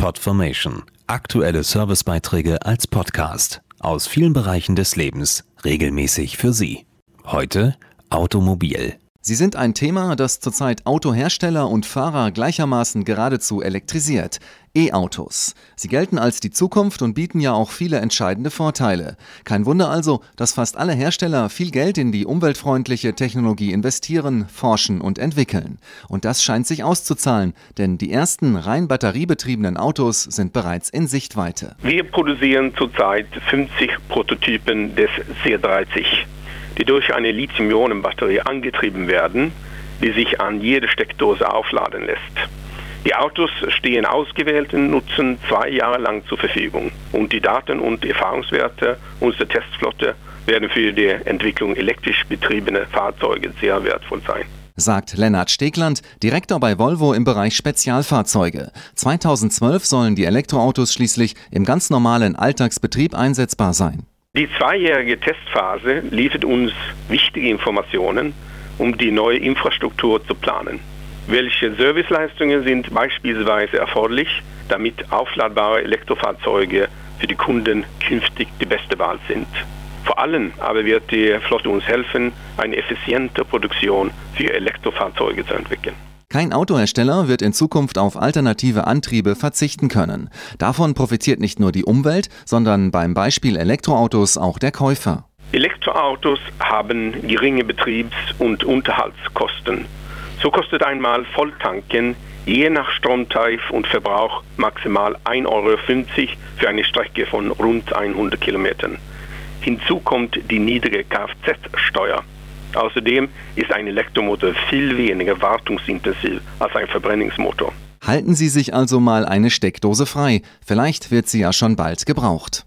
Podformation. Aktuelle Servicebeiträge als Podcast aus vielen Bereichen des Lebens regelmäßig für Sie. Heute Automobil. Sie sind ein Thema, das zurzeit Autohersteller und Fahrer gleichermaßen geradezu elektrisiert. E-Autos. Sie gelten als die Zukunft und bieten ja auch viele entscheidende Vorteile. Kein Wunder also, dass fast alle Hersteller viel Geld in die umweltfreundliche Technologie investieren, forschen und entwickeln. Und das scheint sich auszuzahlen, denn die ersten rein batteriebetriebenen Autos sind bereits in Sichtweite. Wir produzieren zurzeit 50 Prototypen des C30 die durch eine Lithium-Ionen-Batterie angetrieben werden, die sich an jede Steckdose aufladen lässt. Die Autos stehen ausgewählten Nutzen zwei Jahre lang zur Verfügung und die Daten und Erfahrungswerte unserer Testflotte werden für die Entwicklung elektrisch betriebener Fahrzeuge sehr wertvoll sein sagt Lennart Stegland, Direktor bei Volvo im Bereich Spezialfahrzeuge. 2012 sollen die Elektroautos schließlich im ganz normalen Alltagsbetrieb einsetzbar sein. Die zweijährige Testphase liefert uns wichtige Informationen, um die neue Infrastruktur zu planen. Welche Serviceleistungen sind beispielsweise erforderlich, damit aufladbare Elektrofahrzeuge für die Kunden künftig die beste Wahl sind? Vor allem aber wird die Flotte uns helfen, eine effiziente Produktion für Elektrofahrzeuge zu entwickeln. Kein Autohersteller wird in Zukunft auf alternative Antriebe verzichten können. Davon profitiert nicht nur die Umwelt, sondern beim Beispiel Elektroautos auch der Käufer. Elektroautos haben geringe Betriebs- und Unterhaltskosten. So kostet einmal Volltanken je nach Stromtarif und Verbrauch maximal 1,50 Euro für eine Strecke von rund 100 Kilometern. Hinzu kommt die niedrige Kfz-Steuer. Außerdem ist ein Elektromotor viel weniger wartungsintensiv als ein Verbrennungsmotor. Halten Sie sich also mal eine Steckdose frei, vielleicht wird sie ja schon bald gebraucht.